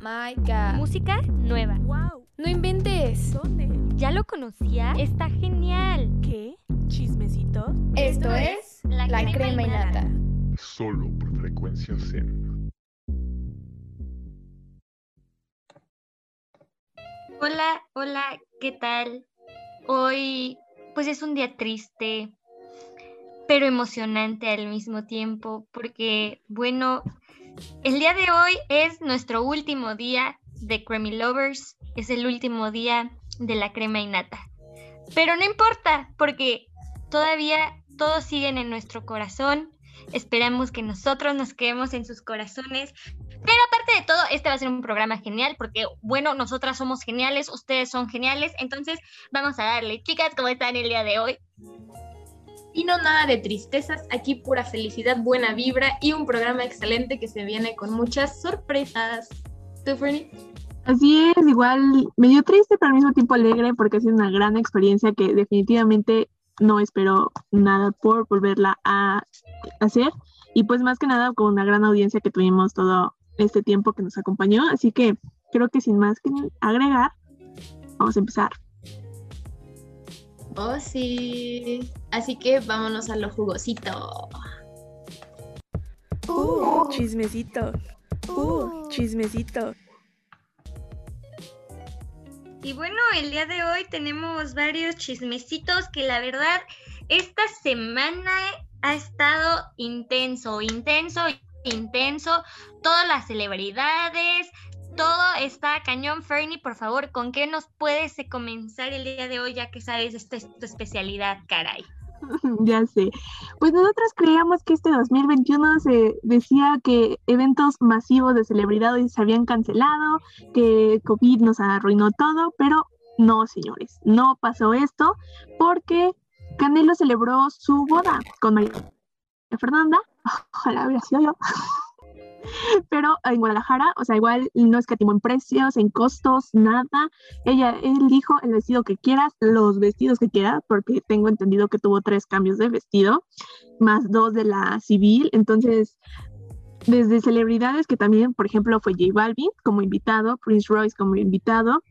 my god. Música nueva. ¡Wow! No inventes. ¿Dónde? ¿Ya lo conocía? Está genial. ¿Qué? ¿Chismecito? Esto es La La Crema Crema y Nata. Solo por frecuencia Zen. Hola, hola, ¿qué tal? Hoy, pues es un día triste, pero emocionante al mismo tiempo, porque, bueno, el día de hoy es nuestro último día de Creamy Lovers, es el último día de la crema y nata. Pero no importa, porque todavía todos siguen en nuestro corazón. Esperamos que nosotros nos quedemos en sus corazones. Pero aparte de todo, este va a ser un programa genial porque, bueno, nosotras somos geniales, ustedes son geniales. Entonces, vamos a darle. Chicas, ¿cómo están el día de hoy? Y no nada de tristezas, aquí pura felicidad, buena vibra y un programa excelente que se viene con muchas sorpresas. ¿Tú, Fernie? Así es, igual medio triste, pero al mismo tiempo alegre porque ha sido una gran experiencia que definitivamente no espero nada por volverla a hacer. Y pues más que nada con una gran audiencia que tuvimos todo este tiempo que nos acompañó. Así que creo que sin más que agregar, vamos a empezar. Oh, sí. Así que vámonos a lo jugosito. ¡Uh! Chismecito. ¡Uh! Chismecito. Y bueno, el día de hoy tenemos varios chismecitos que la verdad esta semana ha estado intenso, intenso, intenso. Todas las celebridades, todo está cañón. Fernie, por favor, ¿con qué nos puedes comenzar el día de hoy ya que sabes esta es tu especialidad, caray? ya sé. Pues nosotros creíamos que este 2021 se decía que eventos masivos de celebridades se habían cancelado, que COVID nos arruinó todo, pero no, señores, no pasó esto porque Canelo celebró su boda con María Fernanda. Ojalá hubiera sido yo. Pero en Guadalajara, o sea, igual no escatimó en precios, en costos, nada. Ella, él dijo el vestido que quieras, los vestidos que quieras, porque tengo entendido que tuvo tres cambios de vestido, más dos de la civil. Entonces, desde celebridades que también, por ejemplo, fue J Balvin como invitado, Prince Royce como invitado,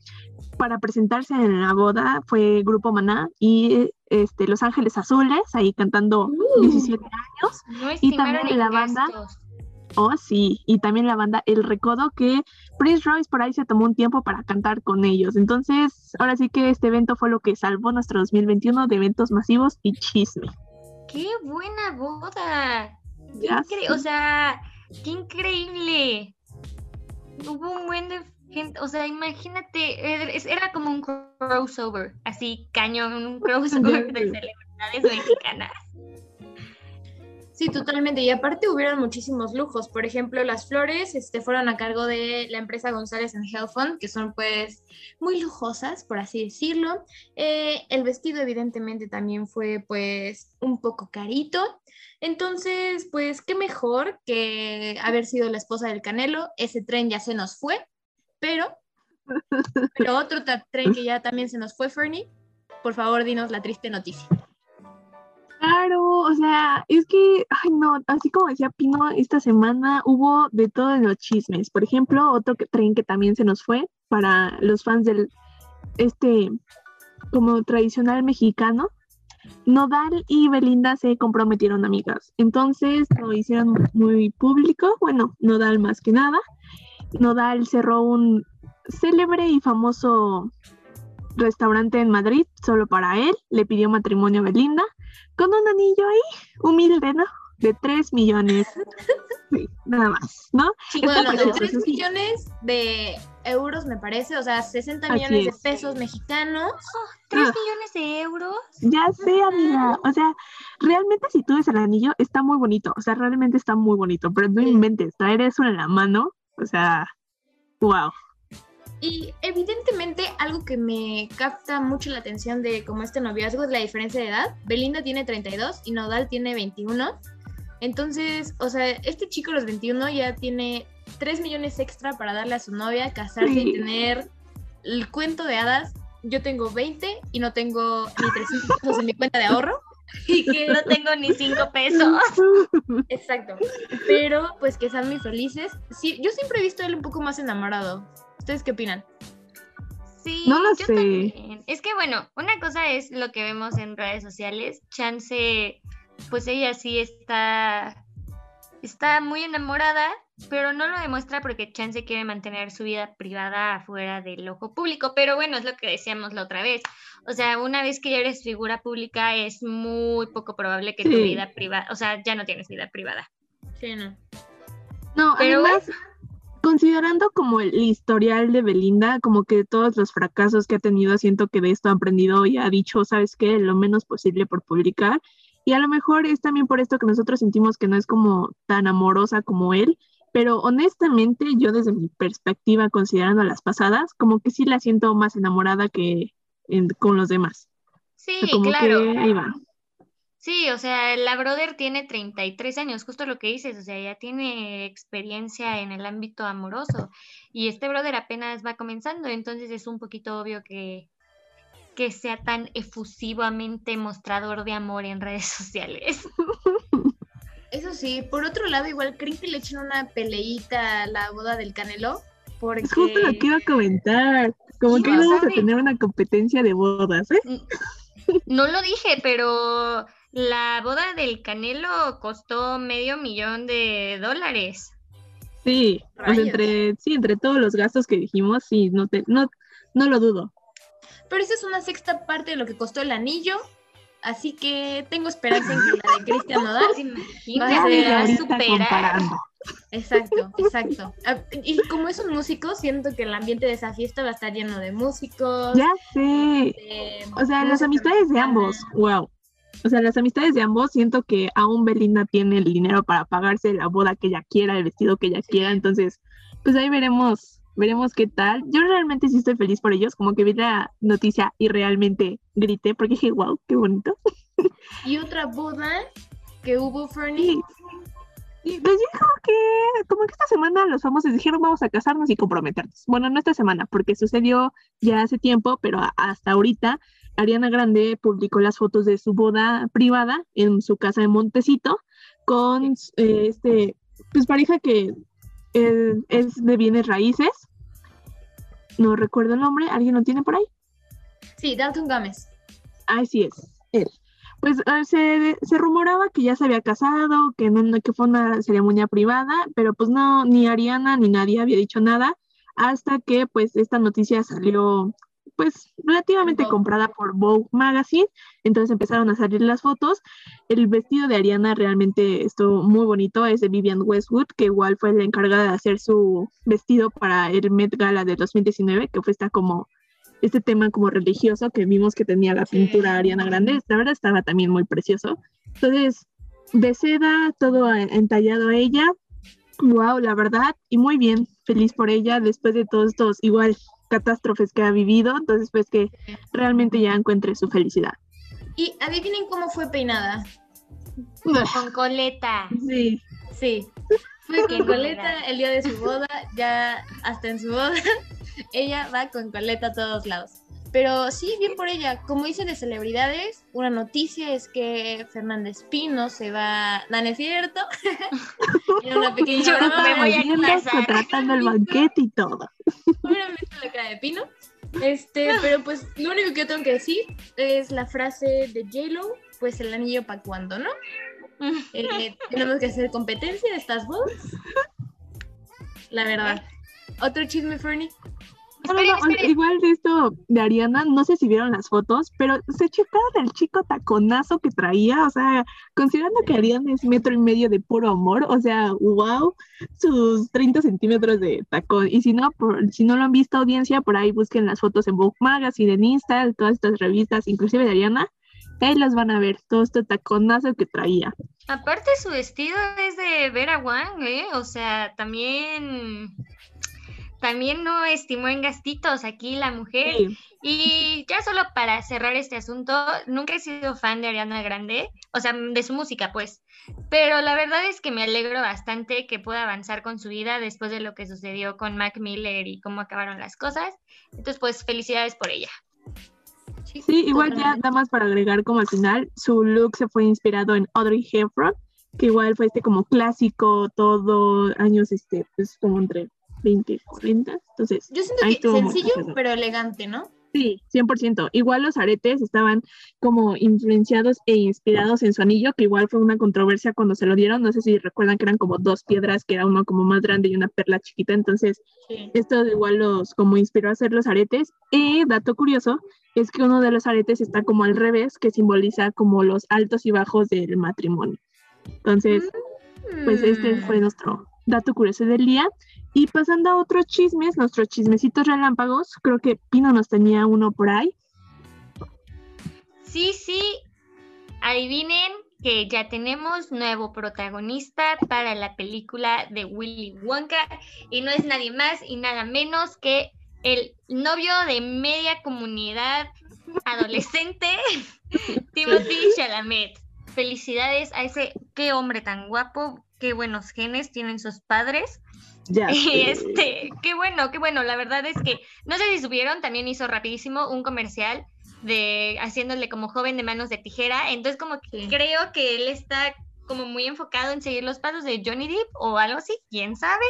para presentarse en la boda fue Grupo Maná y este, Los Ángeles Azules, ahí cantando 17 años. No Y también la banda. gastos. Oh, sí, y también la banda El Recodo, que Prince Royce por ahí se tomó un tiempo para cantar con ellos. Entonces, ahora sí que este evento fue lo que salvó nuestro 2021 de eventos masivos y chisme. ¡Qué buena boda! Ya. O sea, qué increíble. Hubo un buen de gente, o sea, imagínate, era, como un crossover, así cañón, un crossover de celebridades mexicanas. Sí, totalmente. Y aparte hubieron muchísimos lujos. Por ejemplo, las flores este, fueron a cargo de la empresa González en Hellfund, que son pues muy lujosas, por así decirlo. Eh, el vestido evidentemente también fue pues un poco carito. Entonces, pues qué mejor que haber sido la esposa del Canelo. Ese tren ya se nos fue, pero, pero otro tren que ya también se nos fue, Fernie. Por favor, dinos la triste noticia. Sea, es que, ay no, así como decía Pino, esta semana hubo de todo en los chismes. Por ejemplo, otro tren que también se nos fue para los fans del, este, como tradicional mexicano. Nodal y Belinda se comprometieron amigas, entonces lo hicieron muy público, bueno, Nodal más que nada. Nodal cerró un célebre y famoso restaurante en Madrid solo para él, le pidió matrimonio a Belinda con un anillo ahí, humilde, ¿no? De 3 millones. Sí, nada más, ¿no? Bueno, de precioso, 3 eso sí. millones de euros, me parece, o sea, 60 Así millones es. de pesos mexicanos. ¿Tres Ah. millones de euros? Ya sé, amiga. O sea, realmente si tú ves el anillo, está muy bonito. O sea, realmente está muy bonito. Pero no Sí. inventes, traer eso en la mano. O sea, wow. Y evidentemente algo que me capta mucho la atención de como este noviazgo es la diferencia de edad. Belinda tiene 32 y Nodal tiene 21. Entonces, o sea, este chico a los 21 ya tiene 3 millones extra para darle a su novia, casarse y tener el cuento de hadas. Yo tengo 20 y no tengo ni 300 pesos en mi cuenta de ahorro. Y que no tengo ni cinco pesos. Exacto. Pero pues que sean muy felices. Sí, yo siempre he visto a él un poco más enamorado. ¿Ustedes qué opinan? Sí, No lo yo sé. también. Es que bueno, una cosa es lo que vemos en redes sociales. Chance, pues ella sí está, está muy enamorada, pero no lo demuestra porque Chance quiere mantener su vida privada afuera del ojo público. Pero bueno, es lo que decíamos la otra vez. O sea, una vez que ya eres figura pública, es muy poco probable que tu vida privada, o sea, ya no tienes vida privada. Sí, no. No, Pero además, considerando como el historial de Belinda, como que todos los fracasos que ha tenido, siento que de esto ha aprendido y ha dicho, ¿sabes qué? Lo menos posible por publicar. Y a lo mejor es también por esto que nosotros sentimos que no es como tan amorosa como él, pero honestamente yo desde mi perspectiva, considerando las pasadas, como que sí la siento más enamorada que en- con los demás. Sí, O sea, como claro. que ahí va. Sí, o sea, la brother tiene 33 años, justo lo que dices, o sea, ya tiene experiencia en el ámbito amoroso y este brother apenas va comenzando, entonces es un poquito obvio que, que sea tan efusivamente mostrador de amor en redes sociales. Eso sí, por otro lado, igual creen que le echen una peleita a la boda del Canelo. Porque Es justo lo que iba a comentar. Como Sí, que sea, a tener una competencia de bodas, ¿eh? No lo dije, pero la boda del Canelo costó medio millón de dólares. Sí, Rayos. entre, sí, entre todos los gastos que dijimos, sí, no, te, no, no lo dudo. Pero esa es una sexta parte de lo que costó el anillo. Así que tengo esperanza en que la de Cristian Nodal. Va a superar. Exacto, exacto. Ah, Y como es un músico, siento que el ambiente de esa fiesta va a estar lleno de músicos. Ya sé. de O sea, las amistades de ambos, wow. O sea, las amistades de ambos, siento que aún Belinda tiene el dinero para pagarse la boda que ella quiera, el vestido que ella quiera, entonces, pues ahí veremos, veremos qué tal. Yo realmente sí estoy feliz por ellos, como que vi la noticia y realmente grité porque dije, wow, qué bonito. Y otra boda que hubo, Fernie. Y, les dijo que como que esta semana los famosos dijeron vamos a casarnos y comprometernos. Bueno, no esta semana, porque sucedió ya hace tiempo, pero hasta ahorita Ariana Grande publicó las fotos de su boda privada en su casa de Montecito con eh, este, pues pareja que eh, es de bienes raíces. No recuerdo el nombre, ¿alguien lo tiene por ahí? Sí, Dalton Gómez. Ay, sí es, él. Pues eh, se, se rumoraba que ya se había casado, que, no- que fue una ceremonia privada, pero pues no, ni Ariana ni nadie había dicho nada, hasta que pues esta noticia salió pues relativamente Vogue. comprada por Vogue Magazine, entonces empezaron a salir las fotos. El vestido de Ariana realmente estuvo muy bonito, es de Vivian Westwood, que igual fue la encargada de hacer su vestido para el Met Gala de 2019, que fue esta como este tema como religioso que vimos que tenía la Sí. pintura Ariana Grande, la verdad estaba también muy precioso. Entonces, de seda, todo entallado a ella. Wow, la verdad, y muy bien, feliz por ella después de todos estos igual catástrofes que ha vivido, entonces pues que realmente ya encuentre su felicidad. Y adivinen cómo fue peinada. Con coleta. Sí, Sí. Fue con coleta el día de su boda, ya hasta en su boda, ella va con coleta a todos lados. Pero sí, bien por ella. Como dice de celebridades, una noticia es que Fernández Pino se va. No, no es cierto. Era una pequeña Yo broma. me voy a el banquete y todo. Obviamente la cara de Pino. Este, pero pues lo único que yo tengo que decir es la frase de J-Lo, pues el anillo para cuando, ¿no? Eh, tenemos que hacer competencia de estas bodas. La verdad. Otro chisme, Fernie. No, no, no, igual de esto de Ariana, no sé si vieron las fotos, pero se checaron el chico taconazo que traía, o sea, considerando que Ariana es metro y medio de puro amor, o sea, wow, sus 30 centímetros de tacón. Y si no, por, si no lo han visto audiencia, por ahí busquen las fotos en Vogue Magazine, en Insta, en todas estas revistas, inclusive de Ariana, ahí las van a ver, todo este taconazo que traía. Aparte su vestido es de Vera Wang, ¿eh? O sea, también, también no estimó en gastitos aquí la mujer. Sí, Y ya solo para cerrar este asunto, nunca he sido fan de Ariana Grande, o sea, de su música, pues. Pero la verdad es que me alegro bastante que pueda avanzar con su vida después de lo que sucedió con Mac Miller y cómo acabaron las cosas. Entonces, pues, felicidades por ella. Sí, igual ya nada más para agregar como al final, su look se fue inspirado en Audrey Hepburn, que igual fue este como clásico, todo años este, pues como entre 20 y 40, entonces Yo siento que sencillo, pero elegante, ¿no? sí, 100%. Igual los aretes estaban como influenciados e inspirados en su anillo, que igual fue una controversia cuando se lo dieron, no sé si recuerdan que eran como dos piedras, que era uno como más grande y una perla chiquita, entonces Sí. esto igual los como inspiró a hacer los aretes. Y dato curioso es que uno de los aretes está como al revés, que simboliza como los altos y bajos del matrimonio. Entonces, pues este Mm. fue nuestro dato curioso del día. Y pasando a otros chismes, nuestros chismecitos relámpagos, creo que Pino nos tenía uno por ahí. Sí, sí. Adivinen que ya tenemos nuevo protagonista para la película de Willy Wonka y no es nadie más y nada menos que el novio de media comunidad adolescente, Timothy Chalamet. Felicidades a ese, qué hombre tan guapo, qué buenos genes tienen sus padres. Ya. Y este, qué bueno, qué bueno. La verdad es que no sé si subieron, también hizo rapidísimo un comercial de haciéndole como joven de manos de tijera. Entonces, como que creo que él está como muy enfocado en seguir los pasos de Johnny Depp o algo así, quién sabe.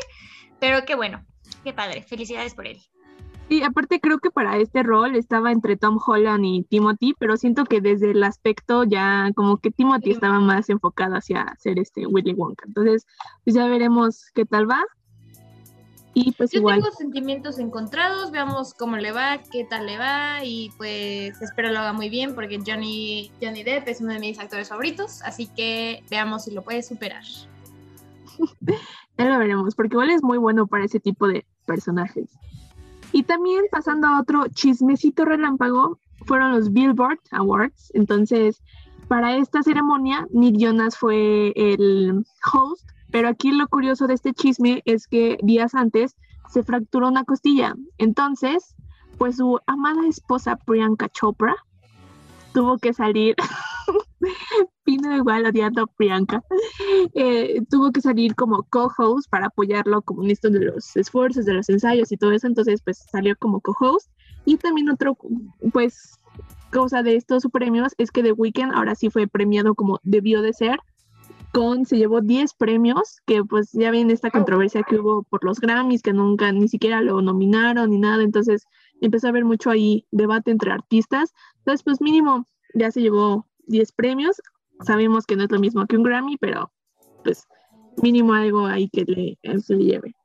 Pero qué bueno, qué padre. Felicidades por él. Sí, aparte creo que para este rol estaba entre Tom Holland y Timothy, pero siento que desde el aspecto ya como que Timothy estaba más enfocado hacia ser este Willy Wonka. Entonces, pues ya veremos qué tal va. Y pues Yo igual. tengo sentimientos encontrados, veamos cómo le va, qué tal le va y pues espero lo haga muy bien porque Johnny, Johnny Depp es uno de mis actores favoritos, así que veamos si lo puede superar. Ya lo veremos, porque igual es muy bueno para ese tipo de personajes. Y también pasando a otro chismecito relámpago, fueron los Billboard Awards. Entonces, para esta ceremonia, Nick Jonas fue el host, pero aquí lo curioso de este chisme es que días antes se fracturó una costilla. Entonces, pues su amada esposa Priyanka Chopra tuvo que salir. Pino igual odiando a Priyanka. Eh, tuvo que salir como co-host para apoyarlo como en esto de los esfuerzos, de los ensayos y todo eso, entonces pues salió como co-host. Y también otro, pues, cosa de estos premios es que The Weeknd ahora sí fue premiado como debió de ser, con, se llevó 10 premios, que pues ya ven esta controversia que hubo por los Grammys, que nunca ni siquiera lo nominaron ni nada, entonces empezó a haber mucho ahí debate entre artistas, entonces pues mínimo ya se llevó 10 premios, sabemos que no es lo mismo que un Grammy, pero pues mínimo algo ahí que le, se le lleve.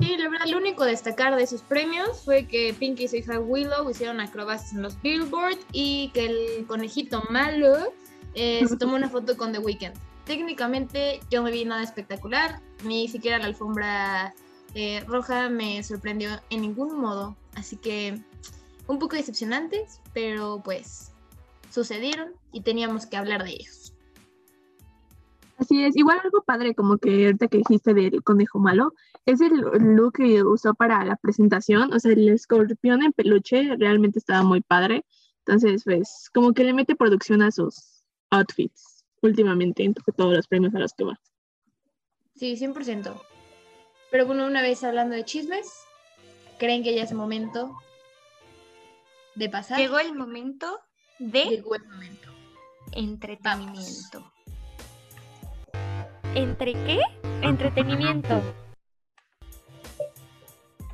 Sí, la verdad, lo único destacar de esos premios fue que Pinky y su hija Willow hicieron acrobacias en los Billboard y que el conejito malo eh, se tomó una foto con The Weeknd. Técnicamente yo no vi nada espectacular, ni siquiera la alfombra eh, roja me sorprendió en ningún modo, así que un poco decepcionantes, pero pues sucedieron y teníamos que hablar de ellos. Así es, igual algo padre como que ahorita que dijiste del conejo malo, es el look que usó para la presentación, o sea, el escorpión en peluche realmente estaba muy padre, entonces pues como que le mete producción a sus outfits últimamente en todos los premios a los que va. Sí, 100%. Pero bueno, una vez hablando de chismes, ¿creen que ya es momento de pasar? Llegó el momento de Llegó el momento. Entretenimiento. ¿Entre qué? Entretenimiento.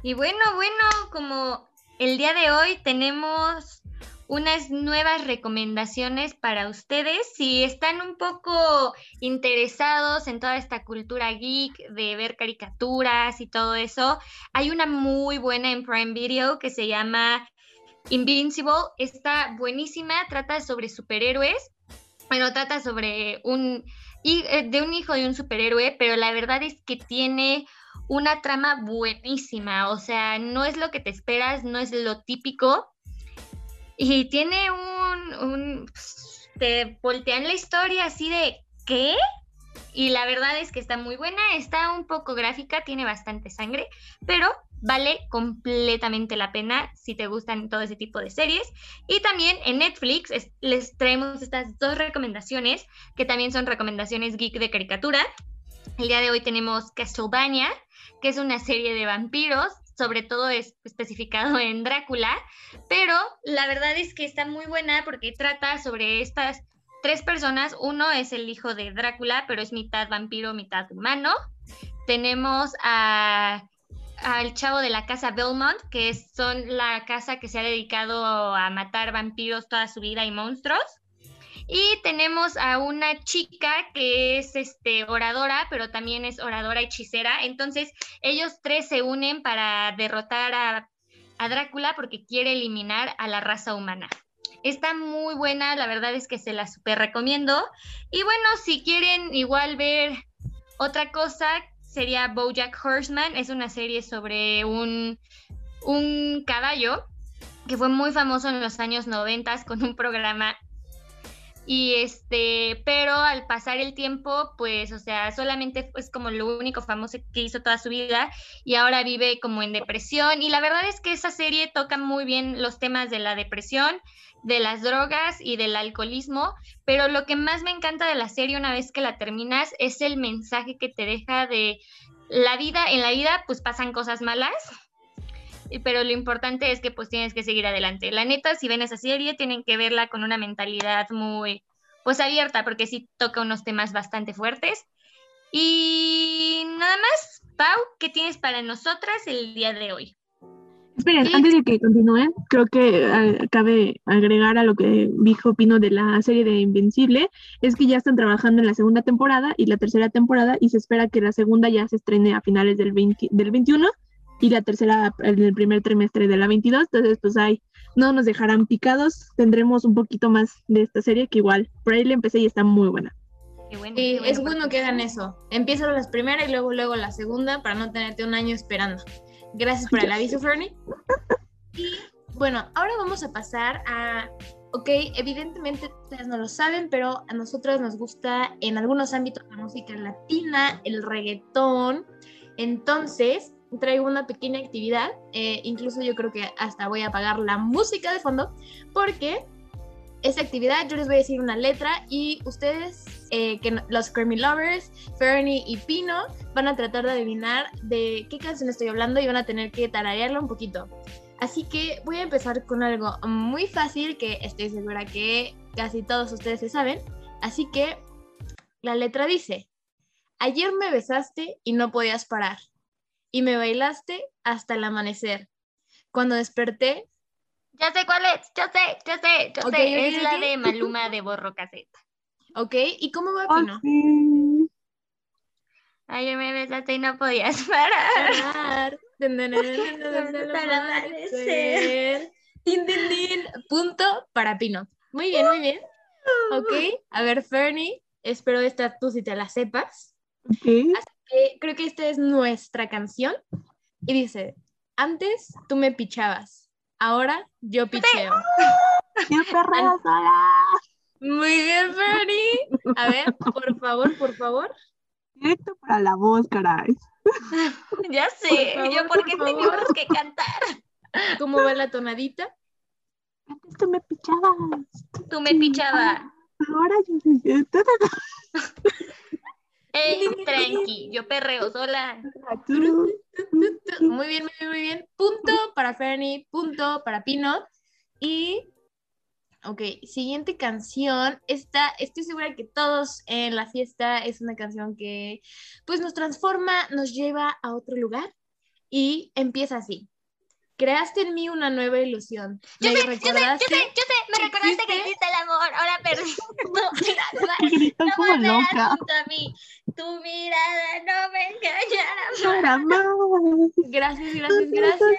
Y bueno, bueno, como el día de hoy tenemos unas nuevas recomendaciones para ustedes. Si están un poco interesados en toda esta cultura geek de ver caricaturas y todo eso, hay una muy buena en Prime Video que se llama Invincible. Está buenísima, trata sobre superhéroes. Bueno, trata sobre un eh, de un hijo de un superhéroe, pero la verdad es que tiene una trama buenísima, o sea, no es lo que te esperas, no es lo típico. Y tiene un, un te voltean la historia así de ¿qué? Y la verdad es que está muy buena, está un poco gráfica, tiene bastante sangre, pero vale completamente la pena si te gustan todo ese tipo de series. Y también en Netflix es- les traemos estas dos recomendaciones, que también son recomendaciones geek de caricatura. El día de hoy tenemos Castlevania, que es una serie de vampiros. sobre todo es especificado en Drácula, pero la verdad es que está muy buena porque trata sobre estas tres personas. Uno es el hijo de Drácula, pero es mitad vampiro, mitad humano. Tenemos a al chavo de la casa Belmont, que son la casa que se ha dedicado a matar vampiros toda su vida y monstruos. Y tenemos a una chica que es este oradora, pero también es oradora hechicera. Entonces, ellos tres se unen para derrotar a, a Drácula porque quiere eliminar a la raza humana. Está muy buena, la verdad es que se la super recomiendo. Y bueno, si quieren igual ver otra cosa, sería Bojack Horseman. Es una serie sobre un, un caballo que fue muy famoso en los años 90 con un programa. Y este, pero al pasar el tiempo, pues, o sea, solamente es como lo único famoso que hizo toda su vida y ahora vive como en depresión. Y la verdad es que esa serie toca muy bien los temas de la depresión, de las drogas y del alcoholismo, pero lo que más me encanta de la serie una vez que la terminas es el mensaje que te deja de la vida, en la vida pues pasan cosas malas, pero lo importante es que pues tienes que seguir adelante. La neta, si ven esa serie, tienen que verla con una mentalidad muy pues abierta, porque sí toca unos temas bastante fuertes. Y nada más, Pau, ¿qué tienes para nosotras el día de hoy? Esperen, Sí. antes de que continúen, creo que eh, cabe agregar a lo que dijo Pino de la serie de Invencible, es que ya están trabajando en la segunda temporada y la tercera temporada y se espera que la segunda ya se estrene a finales del, 20 del 21 y la tercera en el primer trimestre de la 22, entonces pues ahí no nos dejarán picados, tendremos un poquito más de esta serie que igual, por ahí la empecé y está muy buena. Qué bueno, Sí, qué es bueno, bueno que hagan eso. Empieza las primeras y luego luego la segunda para no tenerte un año esperando. Gracias por el aviso, Fernie. Y bueno, ahora vamos a pasar a, ok, evidentemente ustedes no lo saben, pero a nosotras nos gusta en algunos ámbitos la música latina, el reggaetón. Entonces, traigo una pequeña actividad, eh, incluso yo creo que hasta voy a apagar la música de fondo, porque esta actividad yo les voy a decir una letra y ustedes, eh, que los Grammy Lovers, Fernie y Pino, van a tratar de adivinar de qué canción estoy hablando y van a tener que tararearla un poquito. Así que voy a empezar con algo muy fácil que estoy segura que casi todos ustedes se saben. Así que la letra dice, ayer me besaste y no podías parar, y me bailaste hasta el amanecer. Cuando desperté, Ya sé cuál es, yo sé, yo sé, yo sé. es la de Maluma de Borro Caseta. ¿ok? ¿Y cómo va Oh, Pino? sí. Ayer me besaste y no podías parar. Hasta. Tin, tin, tin. Punto para Pino. Muy bien, muy bien. Ok, a ver, Fernie, espero esta tú si te la sepas. Ok. Eh, creo que esta es nuestra canción. Y dice, antes tú me pichabas, ahora yo picheo. ¡Qué perra sola! Muy bien, Fernie. A ver, por favor, por favor. Directo para la voz, caray. Ya sé, Por favor, yo porque por tenemos favor. que cantar. ¿Cómo va la tonadita? Antes tú me pichabas. Tú me pichaba. Ahora yo Ey, tranqui, yo perreo sola. Tú. Muy bien, muy bien, muy bien. Punto para Fernie, punto para Pino. Y, ok, siguiente canción. Esta, estoy segura que todos en la fiesta es una canción que pues nos transforma, nos lleva a otro lugar. Y empieza así. Creaste en mí una nueva ilusión. Yo Me sé, yo sé, yo recordaste- sé, yo sé. Me recordaste que ¿Existe? existe el amor. Ahora perdí. Tu mirada, Gritó no como loca. junto a mí. Tu mirada no me engañará. Gracias, gracias, gracias.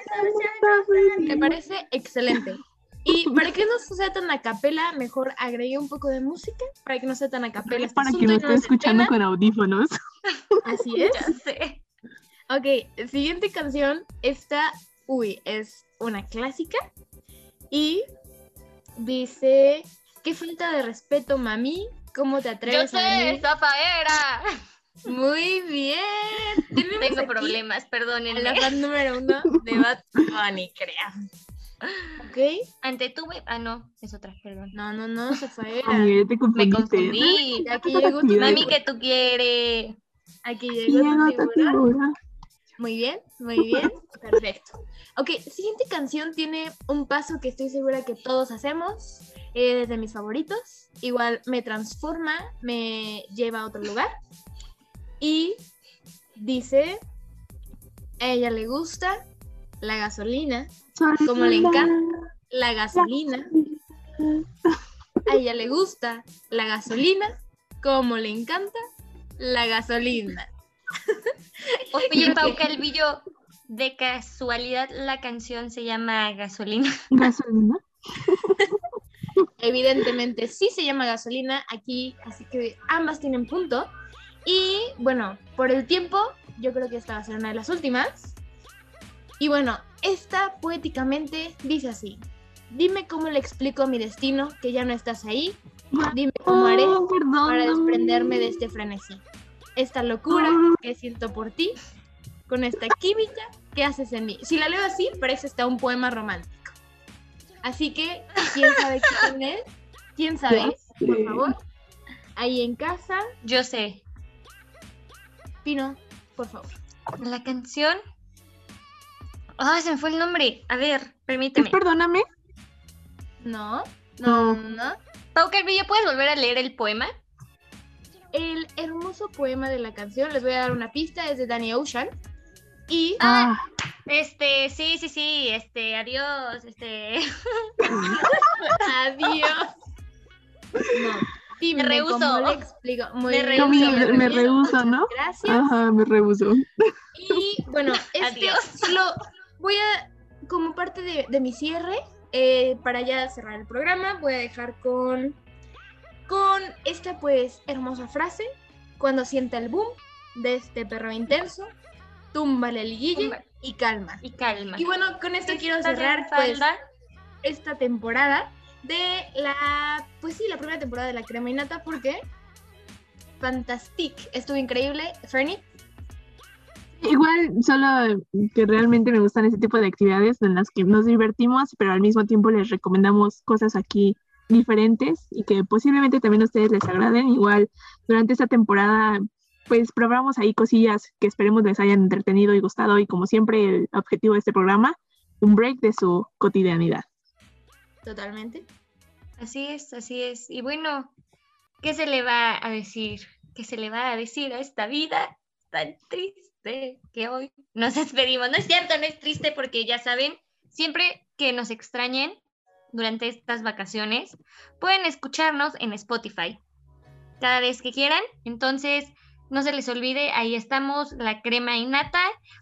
Me parece excelente. Y para que no sea tan a capela, mejor agregué un poco de música para que no sea tan a capela. este Para quien lo esté escuchando con audífonos. Así es. Ya sé. Ok, siguiente canción. Esta, uy, es una clásica. Y dice: Qué falta de respeto, mami. ¿Cómo te Yo atreves a sé, venir? Zafaera. Muy bien. Tenemos Tengo aquí problemas, a perdónenme. la fan número uno de Bad Bunny, creo. Ok. Ante tu web. Ah, no, es otra, perdón. No, no, no, Zafaera. Ay, te Me confundiste. confundí. Aquí llegó tu. Mami, que tú quieres. Aquí llegó tu tu figura. figura. Muy bien, muy bien. Perfecto. Ok, siguiente canción tiene un paso que estoy segura que todos hacemos. Es de mis favoritos. Igual me transforma, me lleva a otro lugar. Y dice, a ella le gusta la gasolina, como le encanta la gasolina. A ella le gusta la gasolina, como le encanta la gasolina. Oye, Pau que- Calvillo, de casualidad la canción se llama Gasolina. Gasolina. Evidentemente sí se llama gasolina aquí, así que ambas tienen punto. Y bueno, por el tiempo, yo creo que esta va a ser una de las últimas. Y bueno, esta poéticamente dice así. Dime cómo le explico a mi destino que ya no estás ahí. Dime cómo haré Oh, perdón. para desprenderme de este frenesí. Esta locura que siento por ti, con esta química que haces en mí. Si la leo así, parece hasta un poema romántico. Así que, ¿quién sabe quién es? ¿Quién sabe? Por favor. Ahí en casa, Yo sé, Pino, por favor. la canción... Ah, se me fue el nombre. A ver, ¿Es permíteme. perdóname? No, no, no. Pau Calvillo, ¿puedes volver a leer el poema? El hermoso poema de la canción, les voy a dar una pista, es de Danny Ocean. Y Ah, Este, sí, sí, sí, este, adiós, este... adiós. No. Dime Me rehuso. le explico. Muy Me rehuso, me, me rehuso, ¿no? Gracias. Ajá, me rehuso. Y bueno, este Adiós. lo voy a, como parte de, de mi cierre, eh, para ya cerrar el programa, voy a dejar con, con esta pues hermosa frase, cuando sienta el boom de este perro intenso, túmbale el liguille Tumba. y calma. Y calma. Y bueno, con esto quiero cerrar pues falda. esta temporada de la, pues sí, la primera temporada de la crema y nata, porque fantastic, estuvo increíble, Fernie. Igual, solo que realmente me gustan ese tipo de actividades en las que nos divertimos, pero al mismo tiempo les recomendamos cosas aquí diferentes y que posiblemente también a ustedes les agraden. Igual, durante esta temporada, pues probamos ahí cosillas que esperemos les hayan entretenido y gustado y como siempre el objetivo de este programa, un break de su cotidianidad. Totalmente. Así es, así es. Y bueno, ¿qué se le va a decir? ¿Qué se le va a decir a esta vida tan triste que hoy nos despedimos? No es cierto, no es triste porque ya saben, siempre que nos extrañen durante estas vacaciones, pueden escucharnos en Spotify cada vez que quieran. Entonces, no se les olvide, ahí estamos, la crema innata.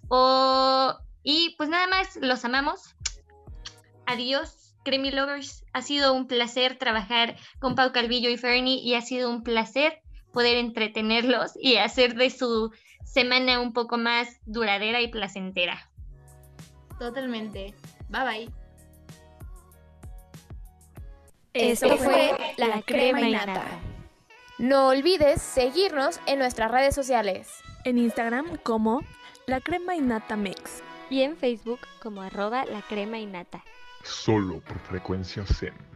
O... Y pues nada más, los amamos. Adiós. Creamy Lovers, ha sido un placer trabajar con Pau Calvillo y Fernie y ha sido un placer poder entretenerlos y hacer de su semana un poco más duradera y placentera. Totalmente. Bye bye. Esto fue La Crema Innata. No olvides seguirnos en nuestras redes sociales. En Instagram como La Crema Innata Mix. Y en Facebook como arroba la crema innata. Solo por frecuencia Zen.